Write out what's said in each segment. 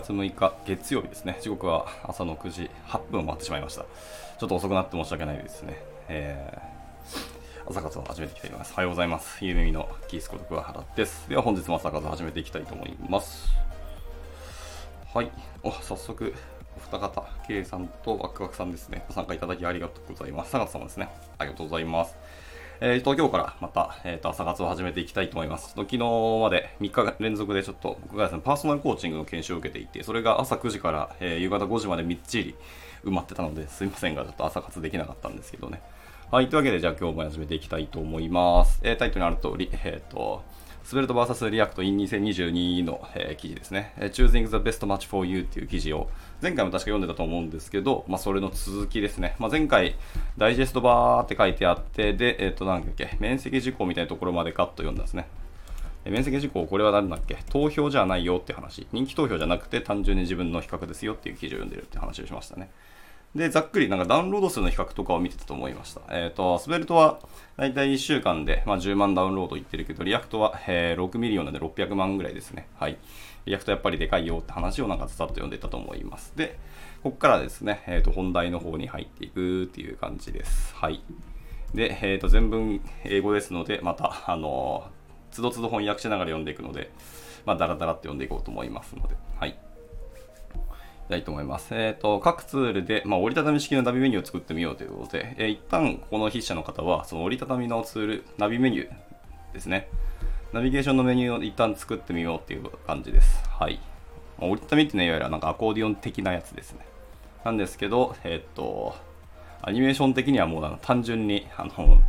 月6日月曜日ですね。時刻は朝の9時8分を回ってしまいました。ちょっと遅くなって申し訳ないですね。えー、朝活を始めていきたいと思います。おはようございます。ゆうみのキースこと桑原です。では本日も朝活を始めていきたいと思います。はい。お、早速、お二方、K さんとワクワクさんですね。ご参加いただきありがとうございます。3月様ですね。ありがとうございます。えー、と、今日からまた、えー、と朝活を始めていきたいと思います。昨日まで3日連続でちょっと僕がですね、パーソナルコーチングの研修を受けていて、それが朝9時から、えー、夕方5時までみっちり埋まってたので、すいませんが、ちょっと朝活できなかったんですけどね。はい、というわけで、じゃあ今日も始めていきたいと思います。えー、タイトルにある通り、えっ、ー、と、 Svelte VS React in 2022の、えー、記事ですね、えー。Choosing the best match for you っていう記事を前回も確か読んでたと思うんですけど、まあ、それの続きですね。まあ、前回ダイジェストバーって書いてあって、で、えっ、ー、と、なんだっけ、免責事項みたいなところまでガッと読んだんですね。免責事項、これは何だっけ投票じゃないよって話。人気投票じゃなくて単純に自分の比較ですよっていう記事を読んでるって話をしましたね。で、ざっくりなんかダウンロード数の比較とかを見てたと思いました。えっ、ー、と、 Svelte はだいたい1週間で、まあ、10万ダウンロードいってるけど、 React は、えー、6 million なんで600万ぐらいですね。はい。 React やっぱりでかいよって話をなんかざっと読んでたと思います。で、ここからですね、えっ、ー、と、本題の方に入っていくっていう感じです。はい。で、えっ、と、全文英語ですので、また、あのつどつど翻訳しながら読んでいくので、まあ、だらだらって読んでいこうと思いますので、はい。たいと思います。えっ、ー、と、各ツールで、まあ、折りたたみ式のナビメニューを作ってみようということで、えー、一旦この筆者の方は、その折りたたみのツール、ナビメニューですね。ナビゲーションのメニューを一旦作ってみようっていう感じです。はい。まあ、折りたたみっていうのはいわゆるなんかアコーディオン的なやつですね。なんですけど、えっ、ー、と、アニメーション的にはもう単純に、あの、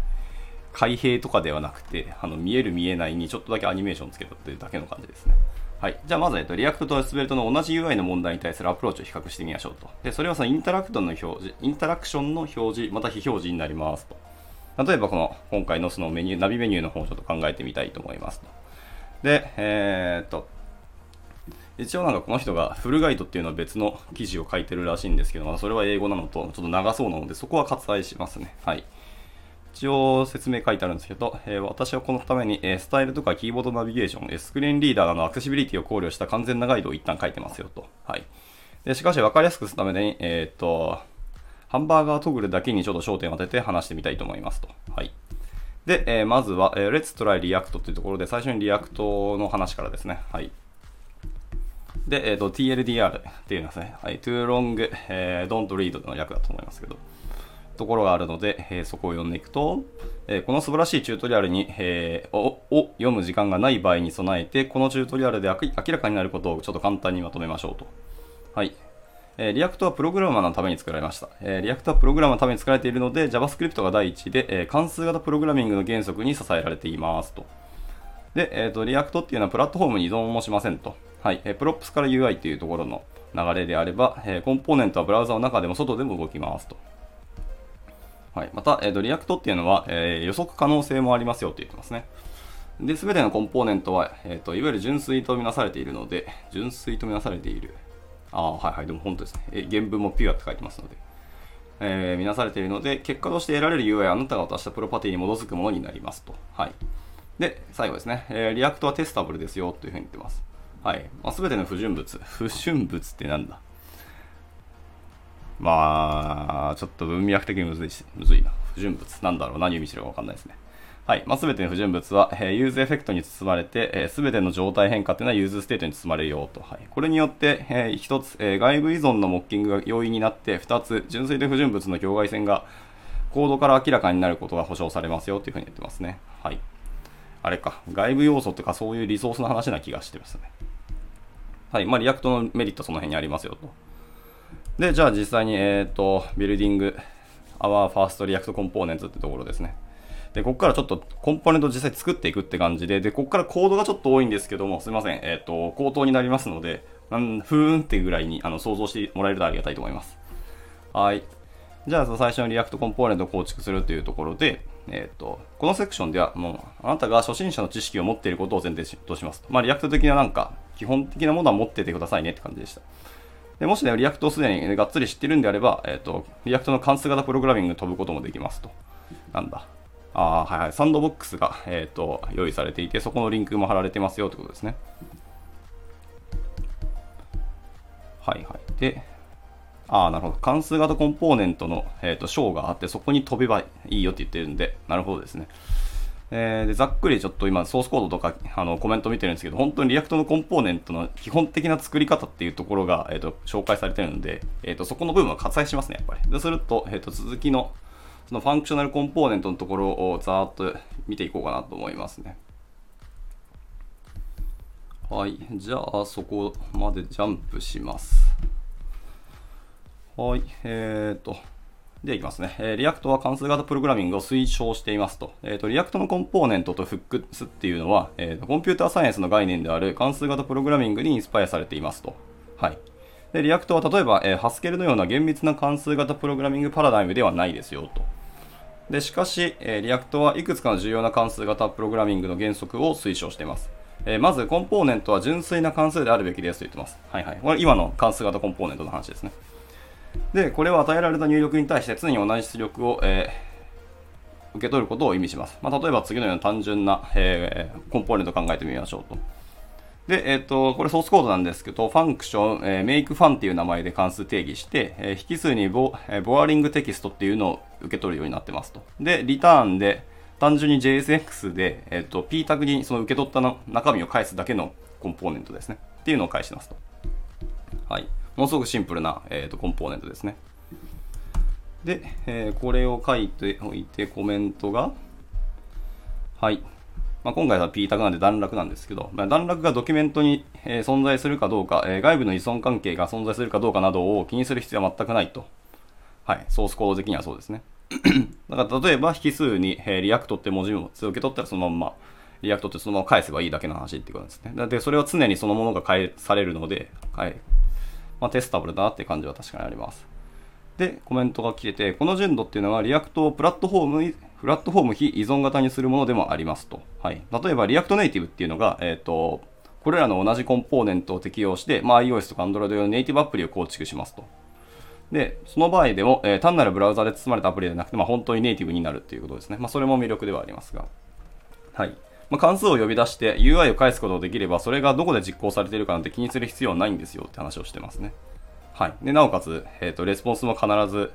開閉とかではなくて、あの見える見えないにちょっとだけアニメーションつけたというだけの感じですね。はい。じゃあまず、えっと、 React と Svelte の同じ UI の問題に対するアプローチを比較してみましょうと。で、それはそのインタラクトの表示、インタラクションの表示、また非表示になりますと。例えばこの、今回のそのメニュー、ナビメニューの方をちょっと考えてみたいと思いますと。で、えー、っと、一応なんかこの人がフルガイドっていうのは別の記事を書いてるらしいんですけど、まあ、それは英語なのとちょっと長そうなので、そこは割愛しますね。はい。一応説明書いてあるんですけど、えー、私はこのために、えー、スタイルとかキーボードナビゲーション、えスクリーンリーダーのアクセシビリティを考慮した完全なガイドを一旦書いてますよと。はい。でしかし分かりやすくするために、えっと、ハンバーガートグルだけにちょっと焦点を当てて話してみたいと思いますと。はい。で、えー、まずは、えー、Let's Try React というところで、最初に React の話からですね。はい。で、えっ、ー、と、TLDR っていうのはですね、はい、Too Long、えー、Don't Read の略だと思いますけど、ところがあるので、えー、そこを読んでいくと、えー、この素晴らしいチュートリアルに、えー、を読む時間がない場合に備えて、このチュートリアルで明らかになることをちょっと簡単にまとめましょうと。はい。えー、 React はプログラマーのために作られました。えー、 React はプログラマーのために作られているので、JavaScript が第一で、えー、関数型プログラミングの原則に支えられていますと。で、えっ、ー、と、 React っていうのはプラットフォームに依存もしませんと。はい。えー、 props から UI っていうところの流れであれば、えー、コンポーネントはブラウザの中でも外でも動きますと。はい、また、えーと、 React っていうのは、えー、予測可能性もありますよと言ってますね。で、すべてのコンポーネントは、えーと、いわゆる純粋とみなされているので、純粋とみなされている。ああ、はいはい、でも本当ですね。え原文も pure って書いてますので。えー、見なされているので、結果として得られる UI はあなたが渡したプロパティに基づくものになりますと。はい。で、最後ですね。えー、 React は testable ですよというふうに言ってます。はい。まあ、全ての不純物。不純物ってなんだ？まあ、ちょっと文脈的にむずいし、むずいな。不純物。なんだろう。何を意味してるかわかんないですね。はい。まあ、すべての不純物は、えー、 useEffect に包まれて、す、え、べ、ての状態変化というのは useState に包まれるよと。はい。これによって、えー、一つ、えー、外部依存の mocking が容易になって、二つ、純粋で不純物の境界線がコードから明らかになることが保証されますよというふうに言ってますね。はい。あれか。外部要素とかそういうリソースの話な気がしてますね。はい。まあ、 React のメリットその辺にありますよと。で、じゃあ実際に、えっ、ー、と、 Building Our First React Components ってところですね。で、ここからちょっとコンポーネント実際作っていくって感じで、で、ここからコードがちょっと多いんですけども、すいません、えっ、ー、と、口頭になりますので、なんふーんってぐらいにあの想像してもらえるとありがたいと思います。はい。じゃあ、最初の React コンポーネントを構築するというところで、えっ、ー、と、このセクションではもう、あなたが初心者の知識を持っていることを前提とします。まあ、 React 的ななんか、基本的なものは持っててくださいねって感じでした。でもしね、 React をすでに、がっつり知ってるんであれば、えっ、ー、と、 React の関数型プログラミング飛ぶこともできますと。なんだ。ああはいはい。サンドボックスが、えっ、ー、と、用意されていて、そこのリンクも貼られてますよってことですね。はいはい。で、ああ、なるほど。関数型コンポーネントの、えーと、章があって、そこに飛べばいいよって言ってるんで、なるほどですね。えー、でざっくりちょっと今、ソースコードとかあのコメント見てるんですけど、本当に React のコンポーネントの基本的な作り方っていうところが、えーと、紹介されてるので、えーと、そこの部分は割愛しますね、やっぱり。ですると、えー、と続きのその functional component のところをざーっと見ていこうかなと思いますね。はい。じゃあ、そこまでジャンプします。はい。えっ、ー、と。で、いきますね。えー、 React は関数型プログラミングを推奨していますと。えっ、ー、と、 React のコンポーネントと hooks っていうのは、えーと、コンピューターサイエンスの概念である関数型プログラミングにインスパイアされていますと。はい。で、 React は例えば、えー、 Haskell のような厳密な関数型プログラミングパラダイムではないですよと。で、しかし、えー、 React はいくつかの重要な関数型プログラミングの原則を推奨しています。えー、まず、コンポーネントは純粋な関数であるべきですと言ってます。はいはい。これ今の関数型コンポーネントの話ですね。で、これは与えられた入力に対して常に同じ出力を、えー、受け取ることを意味します。まあ、例えば次のような単純な、えー、コンポーネントを考えてみましょうと。で、えっ、ー、と、これソースコードなんですけど、ファンクション、えー、メイクファンっていう名前で関数定義して、えー、引数にボ,、えー、ボアリングテキストっていうのを受け取るようになってますと。で、リターンで、単純に JSX で、えっ、ー、と、P タグにその受け取ったの中身を返すだけのコンポーネントですね。っていうのを返しますと。はい。ものすごくシンプルな、えーと、コンポーネントですね。で、えー、これを書いておいてコメントが、はい。まあ、今回は P タグなんで段落なんですけど、まあ、段落がドキュメントに、えー、存在するかどうか、えー、外部の依存関係が存在するかどうかなどを気にする必要は全くないと。はい。ソースコード的にはそうですね。だから例えば引数に、えー、 React って文字を受け取ったらそのまま、 React ってそのまま返せばいいだけの話ってことですね。で、それは常にそのものが返されるので、はい。まあ、 testable だなって感じは確かにあります。で、コメントが来てて、この純度っていうのは React をプラットフォーム、プラットフォーム非依存型にするものでもありますと。はい。例えば、 React Native っていうのが、えっ、ー、と、これらの同じコンポーネントを適用して、まあ、iOS とか Android 用のネイティブアプリを構築しますと。で、その場合でも、えー、単なるブラウザで包まれたアプリではなくて、まあ、本当にネイティブになるっていうことですね。まあ、それも魅力ではありますが。はい。まあ、関数を呼び出して UI を返すことができれば、それがどこで実行されているかなんて気にする必要はないんですよって話をしてますね。はい。で、なおかつ、えっ、ー、と、レスポンスも必ず、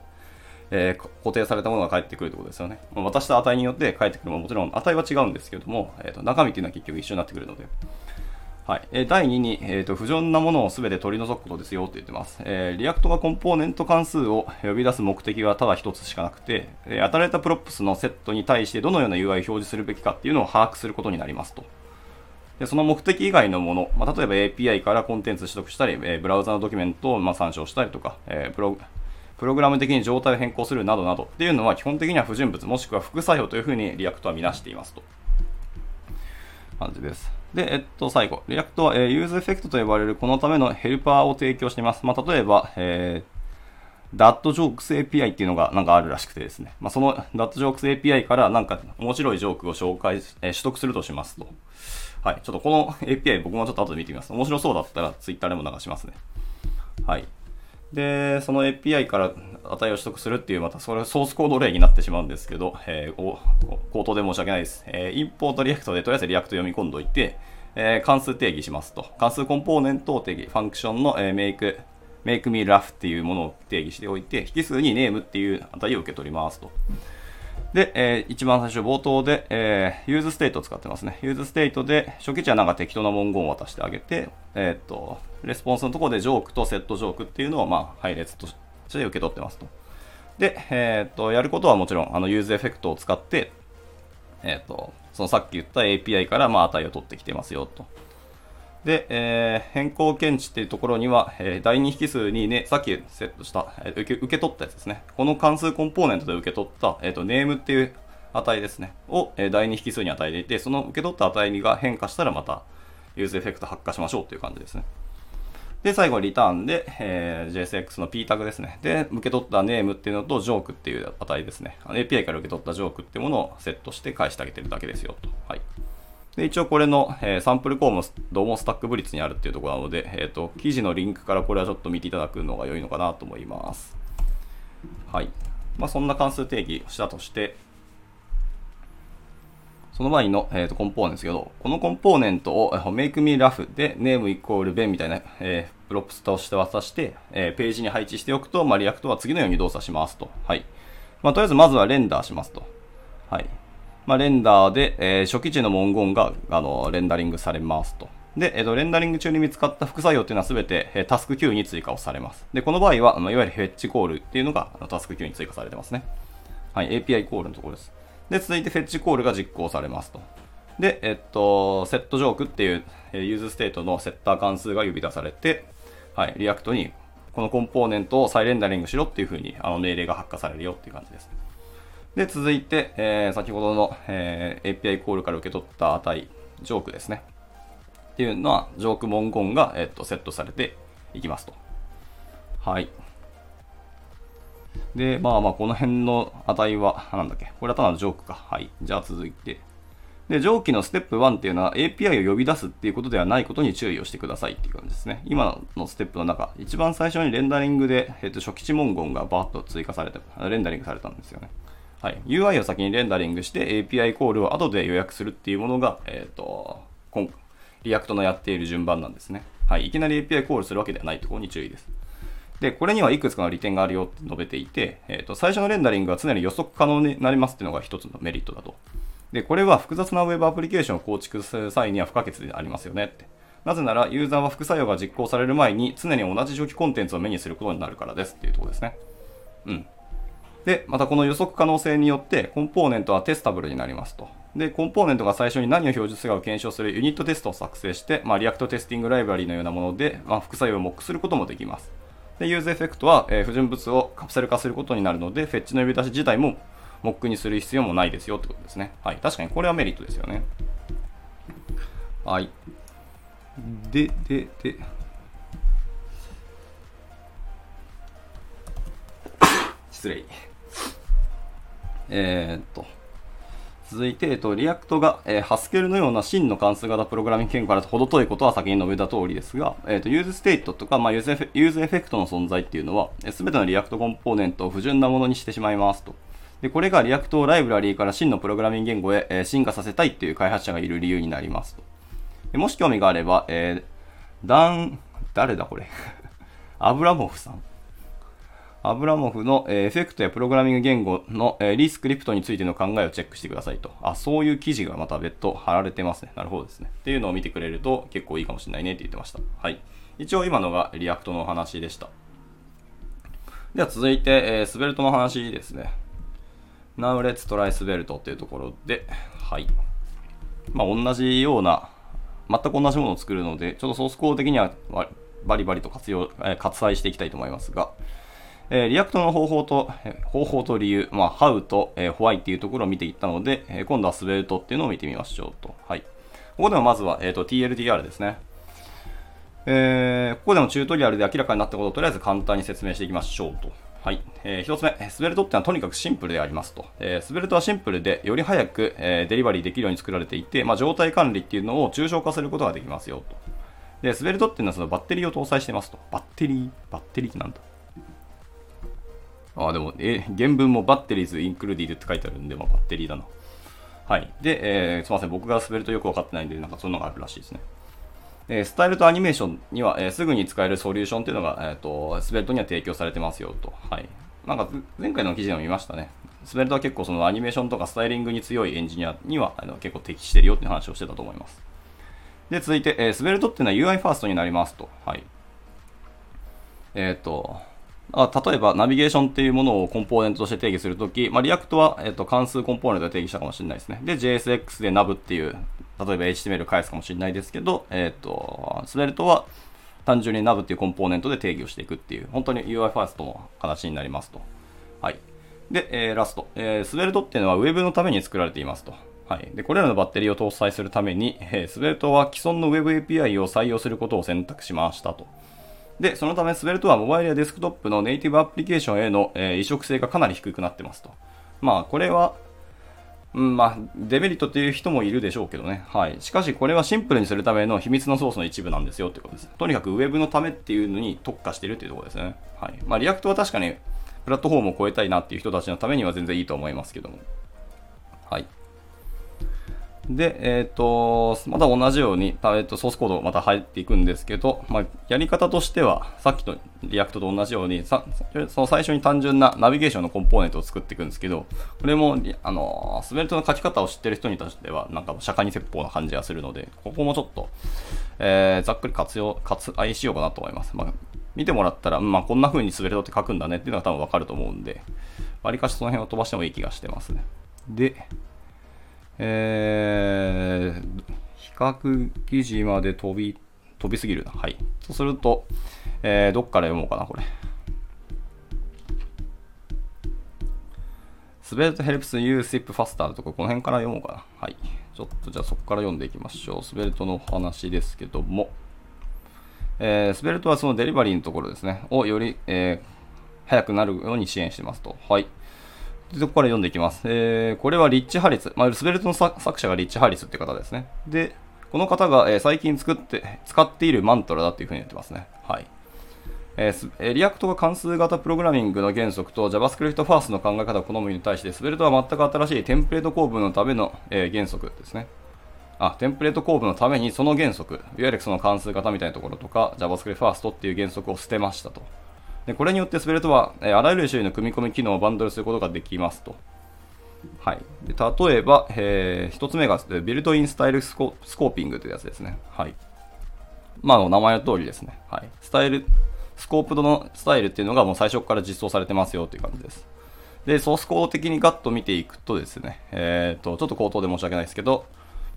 えー、固定されたものが返ってくるってことですよね。まあ、渡した値によって返ってくるももちろん値は違うんですけれども、えーと、中身っていうのは結局一緒になってくるので。はい。えー、第2に、えーと、不純なものを全て取り除くことですよと言ってます。えー、 React がコンポーネント関数を呼び出す目的はただ一つしかなくて、えー、与えられた props のセットに対してどのような UI を表示するべきかっていうのを把握することになりますと。でその目的以外のもの、まあ、例えば API からコンテンツ取得したり、えー、ブラウザのドキュメントをま参照したりとか、えー、プロプログラム的に状態を変更するなどなどっていうのは基本的には不純物もしくは副作用というふうに React は見なしていますと。感じです。で、えっと、最後。 React は、えー、 useEffect と呼ばれるこのためのヘルパーを提供しています。まあ、例えば、えー、DATJokes API っていうのがなんかあるらしくてですね。まあ、その DATJokes API からなんか面白いジョークを紹介、えー、取得するとしますと。はい。ちょっとこの API 僕もちょっと後で見てみます。面白そうだったら Twitter でも流しますね。はい。で、その API から値を取得するっていう、またそれソースコード例になってしまうんですけど、えー、口頭で申し訳ないです。えー、 import React でとりあえず React 読み込んどいて、えー、関数定義しますと。関数コンポーネントを定義、 function の、えー、メイク、 MakeMeLaugh っていうものを定義しておいて、引数に name っていう値を受け取りますと。で、えー、一番最初冒頭で、えー、 useState を使ってますね。 useState で初期値はなんか適当な文言を渡してあげて、えっ、と、レスポンスのところで joke と setJoke っていうのを、まあ、配列として受け取ってますと。で、えっ、と、やることはもちろん、あの、 useEffect を使って、えっ、と、そのさっき言った API から、まあ、値を取ってきてますよと。で、えー、変更検知っていうところには、えー、第2引数にね、さっきセットした、えー、受け受け取ったやつですね。この関数コンポーネントで受け取った、えっ、ー、と、 name っていう値ですね。を、えー、第2引数に与えていて、その受け取った値が変化したらまた、 useEffect 発火しましょうっていう感じですね。で、最後リターンで、えー、JSX の P タグですね。で、受け取った name っていうのと joke っていう値ですね。API から受け取ったジョークっていうものをセットして返してあげてるだけですよと。はい。で、一応これの、えー、サンプルコードもどうも StackBlitz にあるっていうところなので、えっ、ー、と、記事のリンクからこれはちょっと見ていただくのが良いのかなと思います。はい。まあ、そんな関数定義をしたとして、その前の、えー、とコンポーネントですけど、このコンポーネントを MakeMeLaugh で name イコール ben みたいな、えー、 props として渡して、えー、ページに配置しておくと、まあ、 React は次のように動作しますと。はい。まあ、とりあえずまずは render しますと。はい。まあ、 render で、えー、初期値の文言が、あの、レンダリングされますと。で、えっ、と、レンダリング中に見つかった副作用っていうのはすべて、え、タスク キューに追加をされます。で、この場合は、まあ、いわゆるフェッチコールっていうのがタスク Q に追加されてますね。はい、API コールのところです。で、続いて fetch call が実行されますと。で、えっと、 setJoke っていう、えー、 useState のセッター関数が呼び出されて、はい、 React にこのコンポーネントを再レンダリングしろっていうふうにあの命令が発火されるよっていう感じです。で、続いて、えー、先ほどの、えー、API コールから受け取った値、ジョークですね。っていうのは、ジョーク文言が、えっと、セットされていきますと。はい。で、まあまあ、この辺の値は、なんだっけ、これはただのジョークか。はい。じゃあ続いて。で、上記のステップ1っていうのは API を呼び出すっていうことではないことに注意をしてくださいっていう感じですね。今のステップの中、一番最初にレンダリングで、えっと初期値文言がバーッと追加されて、レンダリングされたんですよね。はい。UI を先にレンダリングして API コールを後で予約するっていうものが、えっ、ー、と、React のやっている順番なんですね。はい。いきなり API コールするわけではないところに注意です。で、これにはいくつかの利点があるよって述べていて、えっ、ー、と、最初のレンダリングは常に予測可能になりますっていうのが一つのメリットだと。で、これは複雑な Web アプリケーションを構築する際には不可欠でありますよねって。なぜなら、ユーザーは副作用が実行される前に常に同じ初期コンテンツを目にすることになるからですっていうところですね。うん。で、またこの予測可能性によって、コンポーネントは testable になりますと。で、コンポーネントが最初に何を表示するかを検証するユニットテストを作成して、まあ、 React Testing Library のようなもので、まあ、副作用をモックすることもできます。で、 useEffect は、え、不純物をカプセル化することになるので、 fetch の呼び出し自体もモックにする必要もないですよってことですね。はい。確かにこれはメリットですよね。はい。で、で、で、失礼。えー、っと、続いて、えっと、 React が、えー、 Haskell のような真の関数型プログラミング言語から程遠いことは先に述べた通りですが、えっと、 useState とか、まあ、 useEffect の存在っていうのは、す、べ、ての React コンポーネントを不純なものにしてしまいますと。で、これが React をライブラリーから真のプログラミング言語へ、えー、進化させたいっていう開発者がいる理由になりますと。でもし興味があれば、えー、ダン、誰だこれ？アブラモフさんアブラモフの、え、エフェクトやプログラミング言語の、え、 ReScript についての考えをチェックしてくださいと。あ、そういう記事がまた別途貼られてますね。なるほどですね。っていうのを見てくれると結構いいかもしれないねって言ってました。はい。一応今のが React の話でした。では続いて、えー、 Svelte の話ですね。Now let's try スベルトっていうところで、はい。まあ、同じような、全く同じものを作るので、ちょっとソースコード的にはバリバリと活用、えー、割愛していきたいと思いますが、え、 React の方法と、え、方法と理由、まあ、how と、えー、why っていうところを見ていったので、え、今度は Svelte っていうのを見てみましょうと。はい。ここではまずは、えーと、TLDR ですね。えー、ここでのチュートリアルで明らかになったことをとりあえず簡単に説明していきましょうと。はい。えー、一つ目、 Svelte ってのはとにかくシンプルでありますと。えー、 Svelte はシンプルで、より早く、えー、デリバリーできるように作られていて、まあ、状態管理っていうのを抽象化することができますよと。で、スベルトっていうのはそのバッテリーを搭載してますと。バッテリー？バッテリーってなんだ？ああ、でも、え、原文もバッテリーズインクルーディーって書いてあるんで、まあ、バッテリーだな。はい。で、えー、すみません。僕がスベルトよくわかってないんで、なんかそういうのがあるらしいですね。えスタイルとアニメーションには、えすぐに使えるソリューションっていうのが、えーと、スベルトには提供されてますよと。はい。なんか前回の記事でも見ましたね。スベルトは結構そのアニメーションとかスタイリングに強いエンジニアにはあの結構適してるよって話をしてたと思います。で、続いて、えー、 Svelte っていうのは UI ファーストになりますと。はい。えっ、ー、と、あ例えば、ナビゲーションっていうものをコンポーネントとして定義するとき、まあ、 React は、えっ、と、関数コンポーネントで定義したかもしれないですね。で、JSX で nav っていう、例えば HTML 返すかもしれないですけど、えっ、と、 Svelte は単純に nav っていうコンポーネントで定義をしていくっていう、本当に UI ファーストの形になりますと。はい。で、えー、ラスト。えー、 Svelte っていうのは Web のために作られていますと。はい。で、これらのバッテリーを搭載するために、えー、 Svelte は既存の Web API を採用することを選択しましたと。で、そのため、 Svelte はモバイルやデスクトップのネイティブアプリケーションへの、え、移植性がかなり低くなってますと。まあ、これは、うん、まあ、デメリットっていう人もいるでしょうけどね。はい。しかし、これはシンプルにするための秘密のソースの一部なんですよってことです。とにかく Web のためっていうのに特化してるっていうところですね。はい。まあ、 React は確かに、プラットフォームを超えたいなっていう人たちのためには全然いいと思いますけども。はい。で、えっ、ー、と、また同じように、えー、とソースコードまた入っていくんですけど、まあ、やり方としては、さっきの React と同じように、さその最初に単純なナビゲーションのコンポーネントを作っていくんですけど、これも、あの、 Svelte の書き方を知ってる人に対しては、なんか釈迦に説法な感じがするので、ここもちょっと、えー、ざっくり割愛、割愛しようかなと思います。まあ、見てもらったら、まあ、こんな風に Svelte って書くんだねっていうのが多分わかると思うんで、わりかしその辺を飛ばしてもいい気がしてますね。で、えー、比較記事まで飛び、飛びすぎるな。はい。そうすると、えー、どっから読もうかな、これ。スベルトヘルプス You Sip Faster とか、この辺から読もうかな。はい。ちょっとじゃあそこから読んでいきましょう。スベルトの話ですけども、えー、スベルトはそのデリバリーのところですね、をより、えー、早くなるように支援してますと。はい。で、そこから読んでいきます。えー、これはリッチ・ハリス。まあ、 Svelte の作者がリッチ・ハリスって方ですね。で、この方が、えー、最近作って、使っているマントラだっていうふうに言ってますね。はい。えー、 React が関数型プログラミングの原則と JavaScript ファーストの考え方を好むに対して、 Svelte は全く新しいテンプレート構文のための、えー、原則ですね。あ、テンプレート構文のためにその原則、いわゆるその関数型みたいなところとか、JavaScript ファーストっていう原則を捨てましたと。でこれによってスベルトは、え、あらゆる種類の組み込み機能をバンドルすることができますと。はい、で例えば、えー、1つ目がビルトインスタイルスコーピングというやつですね。はい。まあ、名前の通りですね。はい。スタイル、スコープドのスタイルっていうのがもう最初から実装されてますよという感じです。で、ソースコード的にガッと見ていくとですね、えっ、ー、と、ちょっと口頭で申し訳ないですけど、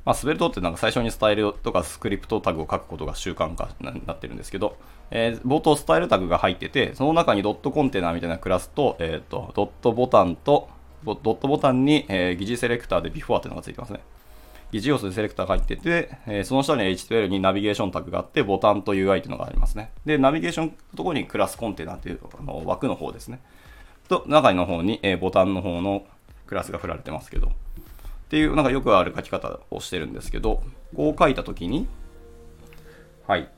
まあ、スベルトってなんか最初にスタイルとかスクリプトタグを書くことが習慣化になってるんですけど、えー、冒頭スタイルタグが入ってて、その中にドットコンテナみたいなクラスと、えっ、ー、と、ドットボタンと、ドットボタンに、えー、疑似セレクターで before っていうのがついてますね。疑似要素でセレクターが入ってて、えー、その下に HTML にナビゲーションタグがあって、ボタンと UI っていうのがありますね。で、ナビゲーションのところにクラスコンテナっていうあの枠の方ですね。と、中の方に、えー、ボタンの方のクラスが振られてますけど、っていう、なんかよくある書き方をしてるんですけど、こう書いたときに、はい。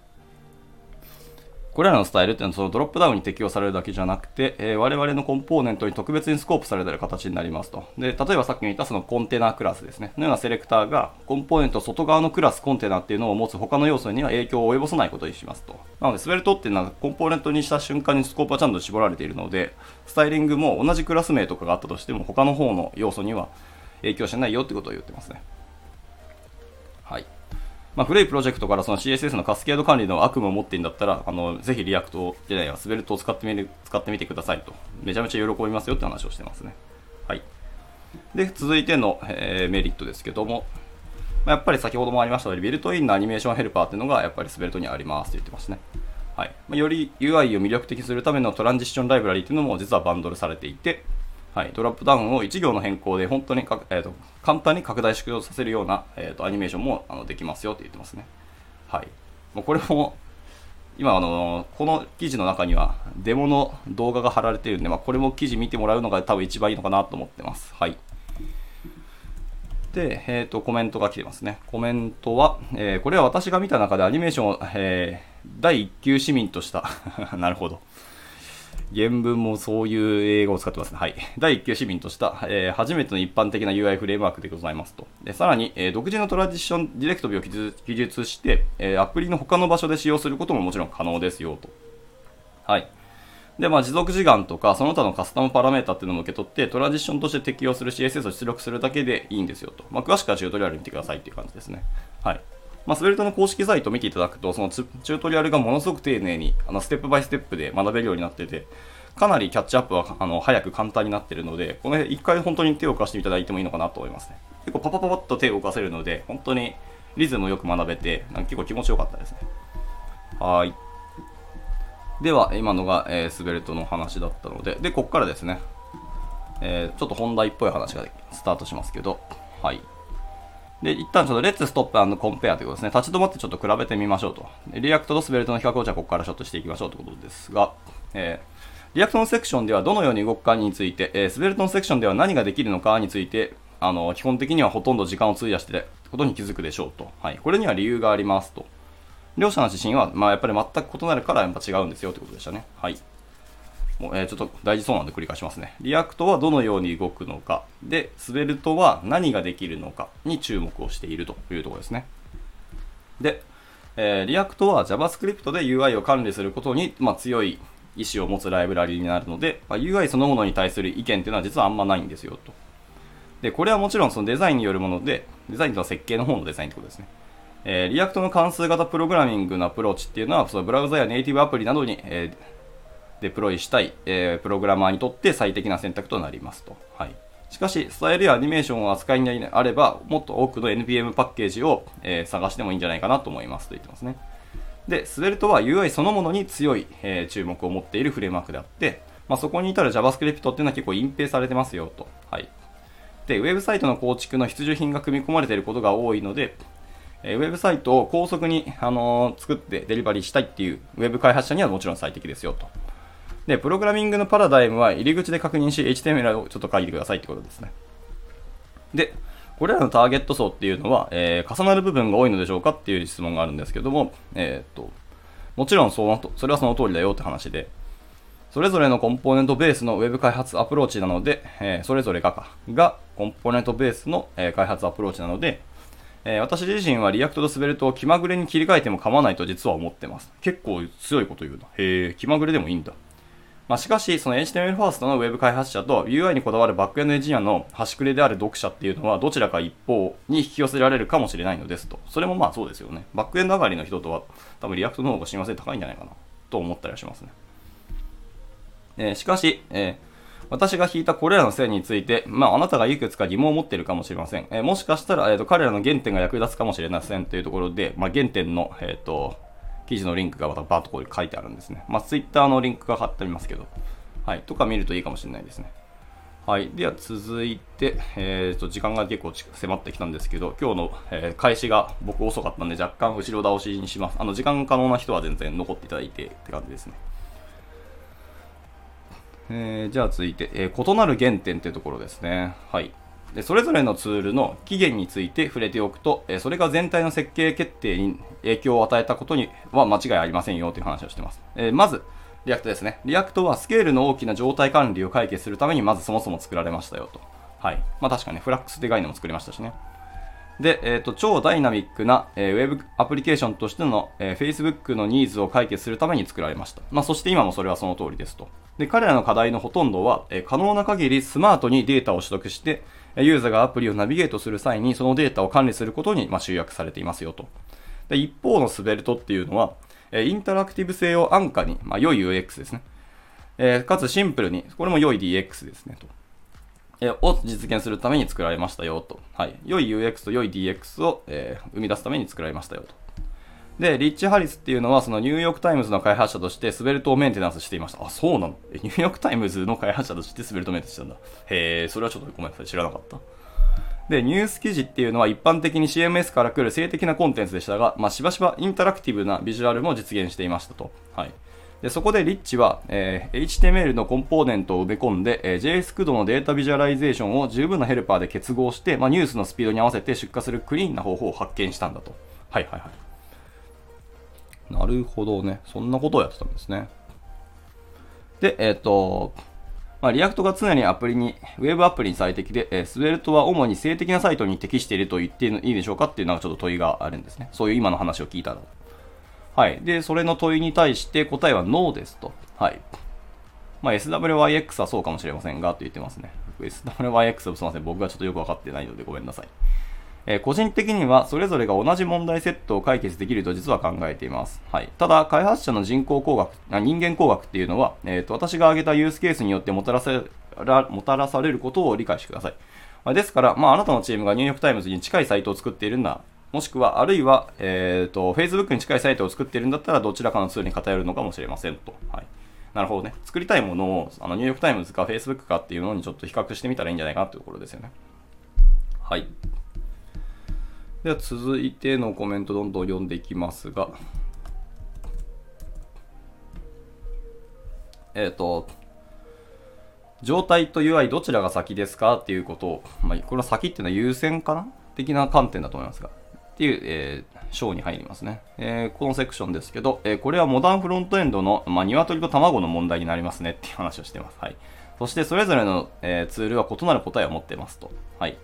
これらのスタイルっていうのはそのドロップダウンに適用されるだけじゃなくて、えー、我々のコンポーネントに特別にスコープされている形になりますと。で、例えばさっき言ったそのコンテナクラスですね。のようなセレクターがコンポーネント外側のクラスコンテナっていうのを持つ他の要素には影響を及ぼさないことにしますと。なので、スベルトっていうのはコンポーネントにした瞬間にスコープはちゃんと絞られているので、スタイリングも同じクラス名とかがあったとしても他の方の要素には影響しないよってことを言ってますね。はい。まあ、古いプロジェクトからその CSS のカスケード管理の悪夢を持っているんだったら、あのぜひ React じゃないや、 Svelte を使ってみる使ってみてくださいと。めちゃめちゃ喜びますよって話をしてますね。はい。で、続いての、えー、メリットですけども、まあ、やっぱり先ほどもありましたように、ビルトインのアニメーションヘルパーっていうのがやっぱり Svelte にありますって言ってますね。はいまあ、より UI を魅力的するためのトランジッションライブラリっていうのも実はバンドルされていて、はい、ドラップダウンを1行の変更で本当にか、えーと、簡単に拡大縮小させるような、えーと、アニメーションもあのできますよって言ってますね。はい。もうこれも、今あの、この記事の中にはデモの動画が貼られているんで、まあ、これも記事見てもらうのが多分一番いいのかなと思ってます。はい。で、え、ー、と、コメントが来てますね。コメントは、えー、これは私が見た中でアニメーションを、えー、第1級市民とした なるほど。原文もそういう英語を使ってますね。はい。第1級市民とした、えー、初めての一般的な UI フレームワークでございますと。でさらに、えー、独自のトランジッションディレクトビを記述して、えー、アプリの他の場所で使用することももちろん可能ですよと。はい。で、まあ、持続時間とか、その他のカスタムパラメータっていうのも受け取って、トランジッションとして適用する CSS を出力するだけでいいんですよと。まあ、詳しくはチュートリアル見てくださいっていう感じですね。はい。まあ、スベルトの公式サイトを見ていただくと、そのチュートリアルがものすごく丁寧に、あの、ステップバイステップで学べるようになってて、かなりキャッチアップはあの早く簡単になってるので、この辺一回本当に手を貸していただいてもいいのかなと思いますね。結構パパパパッと手を動かせるので、本当にリズムよく学べて、なんか結構気持ちよかったですね。はい。では、今のが、えー、スベルトの話だったので、で、ここからですね、えー、ちょっと本題っぽい話がスタートしますけど、はい。で、一旦ちょっと let's stop compare ということですね。立ち止まってちょっと比べてみましょうと。 React と Svelte の比較をじゃあここからちょっとしていきましょうということですが、えー React のセクションではどのように動くかについて、えー、 Svelte のセクションでは何ができるのかについて、あの、基本的にはほとんど時間を費やしてることに気づくでしょうと。はい。これには理由がありますと。両者の指針は、まあ、やっぱり全く異なるからやっぱ違うんですよということでしたね。はい。もうえー、ちょっと大事そうなんで繰り返しますね。 React はどのように動くのか、で、 Svelte は何ができるのかに注目をしているというところですね。で、えー、 React は JavaScript で UI を管理することに、まあ、強い意思を持つライブラリになるので、まあ、UI そのものに対する意見っていうのは実はあんまないんですよと。で、これはもちろんそのデザインによるもので、デザインとは設計の方のデザインってことですね。えー、 React の関数型プログラミングのアプローチっていうのは、そのブラウザやネイティブアプリなどに、えー、デプロイしたい、えー、プログラマーにとって最適な選択となりますと。はい。しかし、スタイルやアニメーションを扱いにあれば、もっと多くの NPM パッケージを、えー、探してもいいんじゃないかなと思いますと言ってますね。で、スベルトは UI そのものに強い、えー、注目を持っているフレームワークであって、まあ、そこに至る JavaScript っていうのは結構隠蔽されてますよと。はい。で、ウェブサイトの構築の必需品が組み込まれていることが多いので、えウェブサイトを高速に、あのー、作ってデリバリーしたいっていうウェブ開発者にはもちろん最適ですよと。で、プログラミングのパラダイムは入り口で確認し、HTML をちょっと書いてくださいってことですね。で、これらのターゲット層っていうのは、えー、重なる部分が多いのでしょうかっていう質問があるんですけども、えー、っと、もちろんそのそれはその通りだよって話で、それぞれのコンポーネントベースの Web 開発アプローチなので、えー、それぞれがか、がコンポーネントベースの、えー、開発アプローチなので、えー、私自身は React と Svelte を気まぐれに切り替えても構わないと実は思ってます。結構強いこと言うな。へえ、気まぐれでもいいんだ。まあ、しかし、その HTML ファーストの Web 開発者と UI にこだわるバックエンドエンジニアの端くれである読者っていうのはどちらか一方に引き寄せられるかもしれないのですと。それもまあそうですよね。バックエンド上がりの人とは多分 React の方が親和性高いんじゃないかなと思ったりはしますね。えー、しかし、えー、私が引いたこれらの線について、まあ、あなたがいくつか疑問を持っているかもしれません。えー、もしかしたら、えーと、彼らの原点が役立つかもしれませんというところで、まあ、原点の、えっ、と、記事のリンクがまたバーッとこう書いてあるんですね。まあ、Twitter のリンクが貼ってありますけど、はい、とか見るといいかもしれないですね。はい。では続いて、えー、と時間が結構迫ってきたんですけど、今日の、えー、開始が僕遅かったんで若干後ろ倒しにします。あの、時間可能な人は全然残っていただいてって感じですね。えー、じゃあ続いて、えー、異なる原点というところですね。はい。でそれぞれのツールの起源について触れておくと、えそれが全体の設計決定に影響を与えたことには間違いありませんよという話をしています。えまず、React ですね。 React はスケールの大きな状態管理を解決するためにまずそもそも作られましたよと。はい。まあ確かにフラックスって概念も作りましたしね。で、えっ、ー、と、超ダイナミックな、えー、ウェブアプリケーションとしての、えー、Facebook のニーズを解決するために作られました。まあ、そして今もそれはその通りですと。で、彼らの課題のほとんどは、えー、可能な限りスマートにデータを取得して、ユーザーがアプリをナビゲートする際にそのデータを管理することに、ま、集約されていますよと。で、一方の Svelte っていうのは、インタラクティブ性を安価に、まあ、良い UX ですね。え、かつシンプルに、これも良い DX ですね、と。え、を実現するために作られましたよ、と。はい。良い UX と良い DX を、え、生み出すために作られましたよ、と。で、リッチ・ハリスっていうのは、そのニューヨーク・タイムズの開発者として Svelte をメンテナンスしていました。あ、そうなの？えニューヨーク・タイムズの開発者として Svelte メンテナンスしたんだ。へえ、それはちょっとごめんなさい、知らなかった。で、ニュース記事っていうのは一般的に CMS から来る静的なコンテンツでしたが、まあ、しばしばインタラクティブなビジュアルも実現していましたと。はい。でそこで Rich は、えー、HTML のコンポーネントを埋め込んで、えー、JS 駆動のデータビジュアライゼーションを十分なヘルパーで結合して、まあ、ニュースのスピードに合わせて出荷するクリーンな方法を発見したんだと。はいはいはい。なるほどね。そんなことをやってたんですね。で、えっ、ー、と、まあ、 React が常にアプリに、ウェブアプリに最適で、えー、 Svelte は主に静的なサイトに適していると言っていいでしょうかっていうのがちょっと問いがあるんですね。そういう今の話を聞いたら。はい。で、それの問いに対して答えはノーですと。はい。まあ、SWYX はそうかもしれませんが、と言ってますね。SWYX はすみません。僕がちょっとよくわかってないのでごめんなさい。え、個人的にはそれぞれが同じ問題セットを解決できると実は考えています。はい。ただ、開発者の人間工学、人間工学っていうのは、え、ー、と、私が挙げたユースケースによってもたらさらもたらされることを理解してください。ま、ですから、まあ、あなたのチームがニューヨークタイムズに近いサイトを作っているんだもしくは、あるいは、えっ、ー、と、Facebook に近いサイトを作っているんだったら、どちらかのツールに偏るのかもしれませんと。はい。なるほどね。作りたいものを、あの、ニューヨークタイムズか Facebook かっていうのにちょっと比較してみたらいいんじゃないかなというところですよね。はい。では、続いてのコメントどんどん読んでいきますが、えっ、ー、と、状態と UI どちらが先ですかっていうことを、まあ、これは先っていうのは優先かな？的な観点だと思いますが、っていう、えー、章に入りますね。えー、このセクションですけど、えー、これはモダンフロントエンドの、まあ、鶏と卵の問題になりますねっていう話をしてます。はい。そしてそれぞれの、えー、ツールは異なる答えを持ってますと。はい。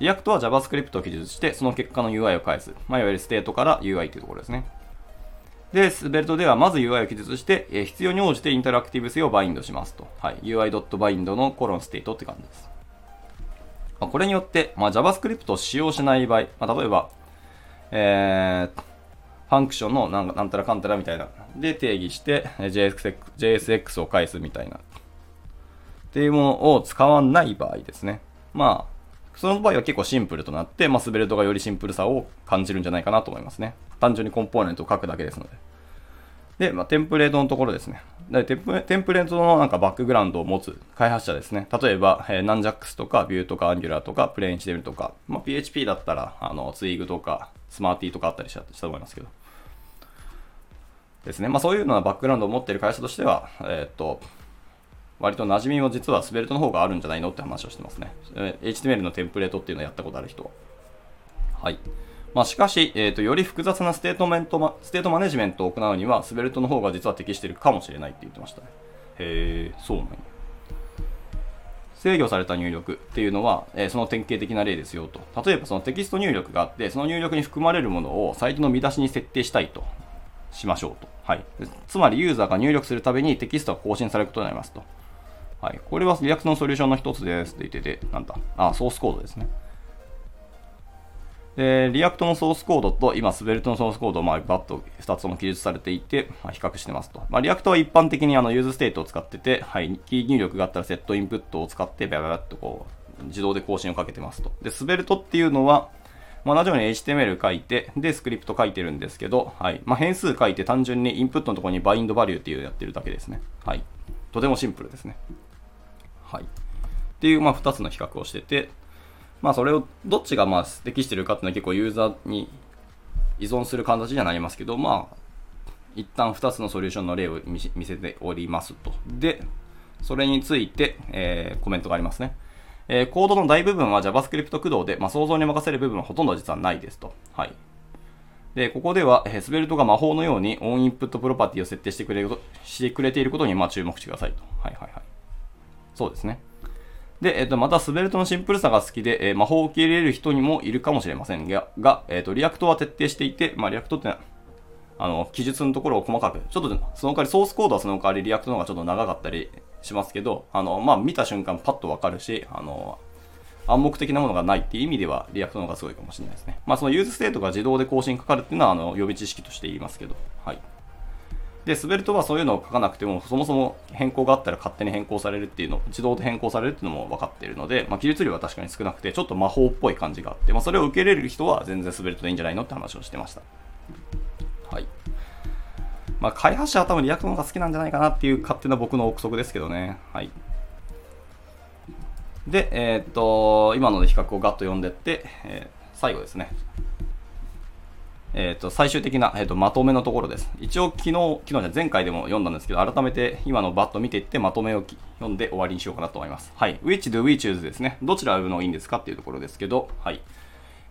React は JavaScript を記述して、その結果の UI を返す。まあ、いわゆる state から UI というところですね。で、 Svelte ではまず UI を記述して、え、必要に応じてインタラクティブ性をバインドしますと。はい。UI.bind のコロン state って感じです。まあ、これによって、まあ、JavaScript を使用しない場合、まあ、例えば、えー、 function のなんなんたらかんたらみたいな。で定義して JSX, JSX を返すみたいな。っていうものを使わない場合ですね。まあ、その場合は結構シンプルとなって、まあ、 Svelte がよりシンプルさを感じるんじゃないかなと思いますね。単純にコンポーネントを書くだけですので。で、まあ、テンプレートのところですね。でテンプレートのなんかバックグラウンドを持つ開発者ですね。例えば、えー、ナンジャックスとか、ビューとか、アンギュラーとか、プレイン HTML とか、まあ、PHP だったら、あの、ツイーグとか、スマーティーとかあったりしたと思いますけど。ですね。まあ、そういうようなバックグラウンドを持っている会社としては、えー、っと、割と馴染みも実はスベルトの方があるんじゃないのって話をしてますね。HTML のテンプレートっていうのをやったことある人は。はい。まあ、しかし、えーと、より複雑なステートメントマ、ステートマネジメントを行うには、 Svelte の方が実は適しているかもしれないって言ってましたね。へえ、そうなんや。制御された入力っていうのは、えー、その典型的な例ですよと。例えばそのテキスト入力があって、その入力に含まれるものをサイトの見出しに設定したいとしましょうと。はい。つまりユーザーが入力するたびにテキストが更新されることになりますと。はい。これは React のソリューションの一つですって言ってて、なんだ。あ、ソースコードですね。で、 React のソースコードと今、 Svelte のソースコードまあバッと2つとも記述されていて、まあ、比較してますと。まあ、 React は一般的にあの useState を使ってて、はい、キー入力があったら setInput を使って、バババッとこう、自動で更新をかけてますと。で、 Svelte っていうのは、まあ、同じように HTML 書いて、で、スクリプト書いてるんですけど、はい。まあ、変数書いて単純にインプットのところに bind value っていうのをやってるだけですね。はい。とてもシンプルですね。はい。っていう、まあ、2つの比較をしてて、まあそれをどっちがまあ適してるかっていうのは結構ユーザーに依存する形にはなりますけど、まあ一旦2つのソリューションの例を見せておりますと。で、それについて、えー、コメントがありますね。えー、コードの大部分は JavaScript 駆動で、まあ、想像に任せる部分はほとんど実はないですと。はい。で、ここでは、えー、スベルトが魔法のようにオンインプットプロパティを設定してくれしてくれていることにまあ注目してくださいと。はいはいはい。そうですね。で、えっ、と、また、 Svelte のシンプルさが好きで、えー、魔法を受け入れる人にもいるかもしれませんが、がえっ、と、 React は徹底していて、まあ、 React って、あの、記述のところを細かく、ちょっと、その代わり、ソースコードはその代わり、 React の方がちょっと長かったりしますけど、あの、まあ、見た瞬間パッとわかるし、あの、暗黙的なものがないっていう意味では、 React の方がすごいかもしれないですね。まあ、その useState が自動で更新かかるっていうのは、あの、予備知識として言いますけど、はい。で、 Svelte はそういうのを書かなくても、そもそも変更があったら勝手に変更されるっていうの、自動で変更されるっていうのも分かっているので、まあ、記述量は確かに少なくて、ちょっと魔法っぽい感じがあって、まあ、それを受け入れる人は全然 Svelte でいいんじゃないのって話をしてました。はい。まあ、開発者は多分 React の方が好きなんじゃないかなっていう勝手な僕の憶測ですけどね。はい。で、えー、っと、今ので比較をガッと読んでって、えー、最後ですね。えっ、ー、と、最終的な、えーと、まとめのところです。一応、昨日、昨日じゃ前回でも読んだんですけど、改めて今のバッと見ていってまとめを読んで終わりにしようかなと思います。はい。which do we choose ですね。どちらを選ぶのいいんですかっていうところですけど、はい。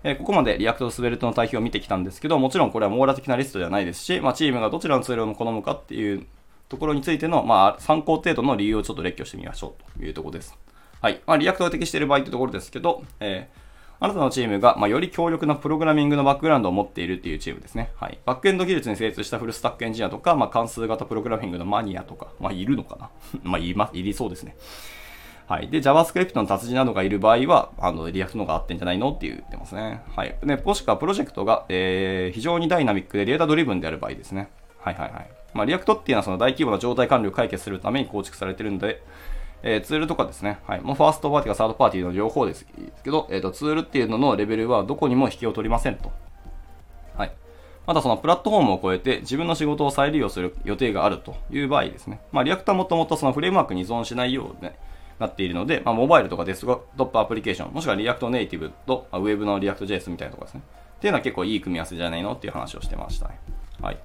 えー、ここまで React Svelte の対比を見てきたんですけど、もちろんこれは網羅的なリストではないですし、まあ、チームがどちらのツールを好むかっていうところについての、まあ、参考程度の理由をちょっと列挙してみましょうというところです。はい。まあ、 React が適している場合というところですけど、えーあなたのチームが、まあ、より強力なプログラミングのバックグラウンドを持っているっていうチームですね。はい。バックエンド技術に精通したフルスタックエンジニアとか、まあ、関数型プログラミングのマニアとか、まあ、いるのかな？まあ、いま、いりそうですね。はい。で、JavaScript の達人などがいる場合は、あの、 React の方が合ってんじゃないのって言ってますね。はい。で、もしくはプロジェクトが、えー、非常にダイナミックでデータドリブンである場合ですね。はいはいはい。まあ、 React っていうのはその大規模な状態管理を解決するために構築されてるんで、えー、ツールとかですね、はい。もうファーストパーティーかサードパーティーの両方ですけど、えっ、ー、と、ツールっていうののレベルはどこにも引けを取りませんと。はい。またそのプラットフォームを超えて自分の仕事を再利用する予定があるという場合ですね。まあ、 React はもともとそのフレームワークに依存しないように、ね、なっているので、まあ、モバイルとかデスクトップアプリケーション、もしくは React Native と、まあ、ウェブのリアクト JS みたいなところですね。っていうのは結構いい組み合わせじゃないのっていう話をしてましたね。はい。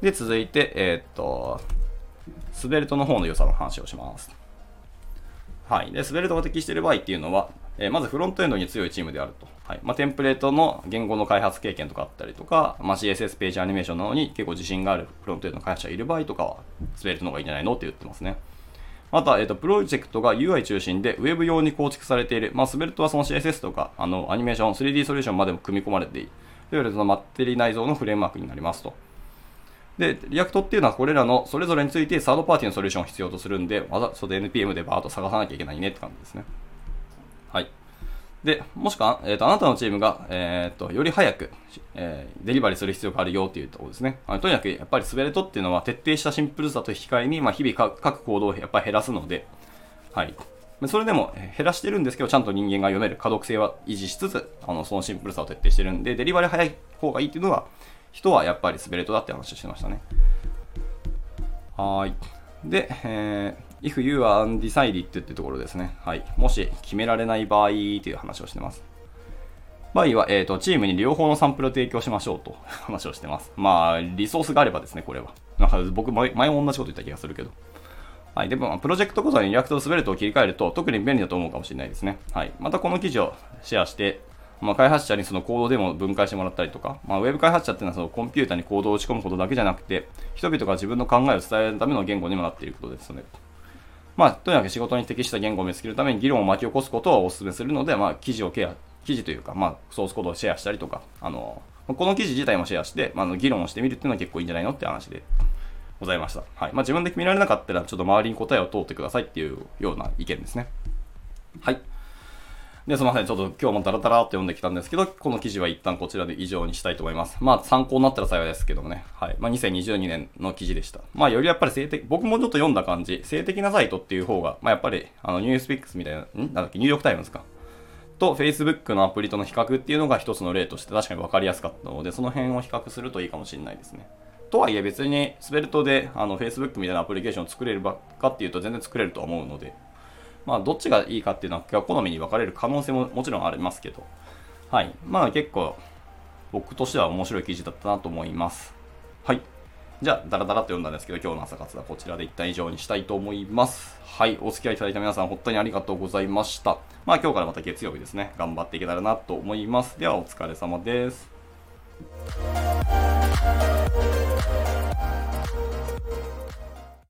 で、続いて、えー、っと、スベルトの方の良さの話をします。はい。で、スベルトが適している場合っていうのは、えーまずフロントエンドに強いチームであると。はい。まあ、テンプレートの言語の開発経験とかあったりとか、まあ、CSS ページアニメーションなのに結構自信があるフロントエンドの開発者がいる場合とかは、スベルトの方がいいんじゃないのって言ってますね。また、えっ、と、プロジェクトが UI 中心で Web 用に構築されている。まあ、スベルトはその CSS とか、あの、アニメーション、3D ソリューションまでも組み込まれている。いわゆるそのマッテリー内蔵のフレームワークになりますと。で、 React っていうのはこれらのそれぞれについてサードパーティーのソリューションを必要とするんで、わざそれで NPM でバーッと探さなきゃいけないねって感じですね。はい。で、もしくは、えっ、と、あなたのチームが、えっ、と、より早く、えーデリバリーする必要があるよっていうところですね。あのとにかく、やっぱり Svelte っていうのは徹底したシンプルさと引き換えに、まあ、日々か書くコードをやっぱり減らすので、はい。それでも減らしてるんですけど、ちゃんと人間が読める可読性は維持しつつ、あの、そのシンプルさを徹底してるんで、デリバリー早い方がいいっていうのは、人はやっぱり Svelte だって話をしてましたね。はい。で、えー、if you are undecided ってところですね。はい。もし決められない場合という話をしてます。場合は、えっ、と、チームに両方のサンプルを提供しましょうと 話をしてます。まあ、リソースがあればですね、これは。なんか僕前、前も同じこと言った気がするけど。はい。でも、プロジェクトごとに React と Svelte を切り替えると、特に便利だと思うかもしれないですね。はい。またこの記事をシェアして、まあ、開発者にそのコードでも分解してもらったりとか、まあ、ウェブ開発者っていうのはそのコンピュータにコードを打ち込むことだけじゃなくて、人々が自分の考えを伝えるための言語にもなっていることですので、まあ、とにかく仕事に適した言語を見つけるために議論を巻き起こすことをお勧めするので、まあ、記事をケア、記事というか、まあ、ソースコードをシェアしたりとか、あの、この記事自体もシェアして、まあ、議論をしてみるっていうのは結構いいんじゃないのって話でございました。はい。まあ、自分で決められなかったら、ちょっと周りに答えを通ってくださいっていうような意見ですね。はい。で、すみません。ちょっと今日もダラダラって読んできたんですけど、この記事は一旦こちらで以上にしたいと思います。まあ、参考になったら幸いですけどもね。はい。まあ、2022年の記事でした。まあ、よりやっぱり静的、僕もちょっと読んだ感じ、静的なサイトっていう方が、まあ、やっぱり、あの、 NewsPicks みたいな、ん？なんだっけ、ニューヨークタイムズか。と、Facebook のアプリとの比較っていうのが一つの例として確かに分かりやすかったので、その辺を比較するといいかもしれないですね。とはいえ別に、 Svelte であの Facebook みたいなアプリケーションを作れるばっかっていうと全然作れると思うので、まあ、どっちがいいかっていうのは、好みに分かれる可能性ももちろんありますけど、はい。まあ、結構、僕としては面白い記事だったなと思います。はい。じゃあ、ダラダラと読んだんですけど、今日の朝活はこちらで一旦以上にしたいと思います。はい。お付き合いいただいた皆さん、本当にありがとうございました。まあ、今日からまた月曜日ですね、頑張っていけたらなと思います。では、お疲れ様です。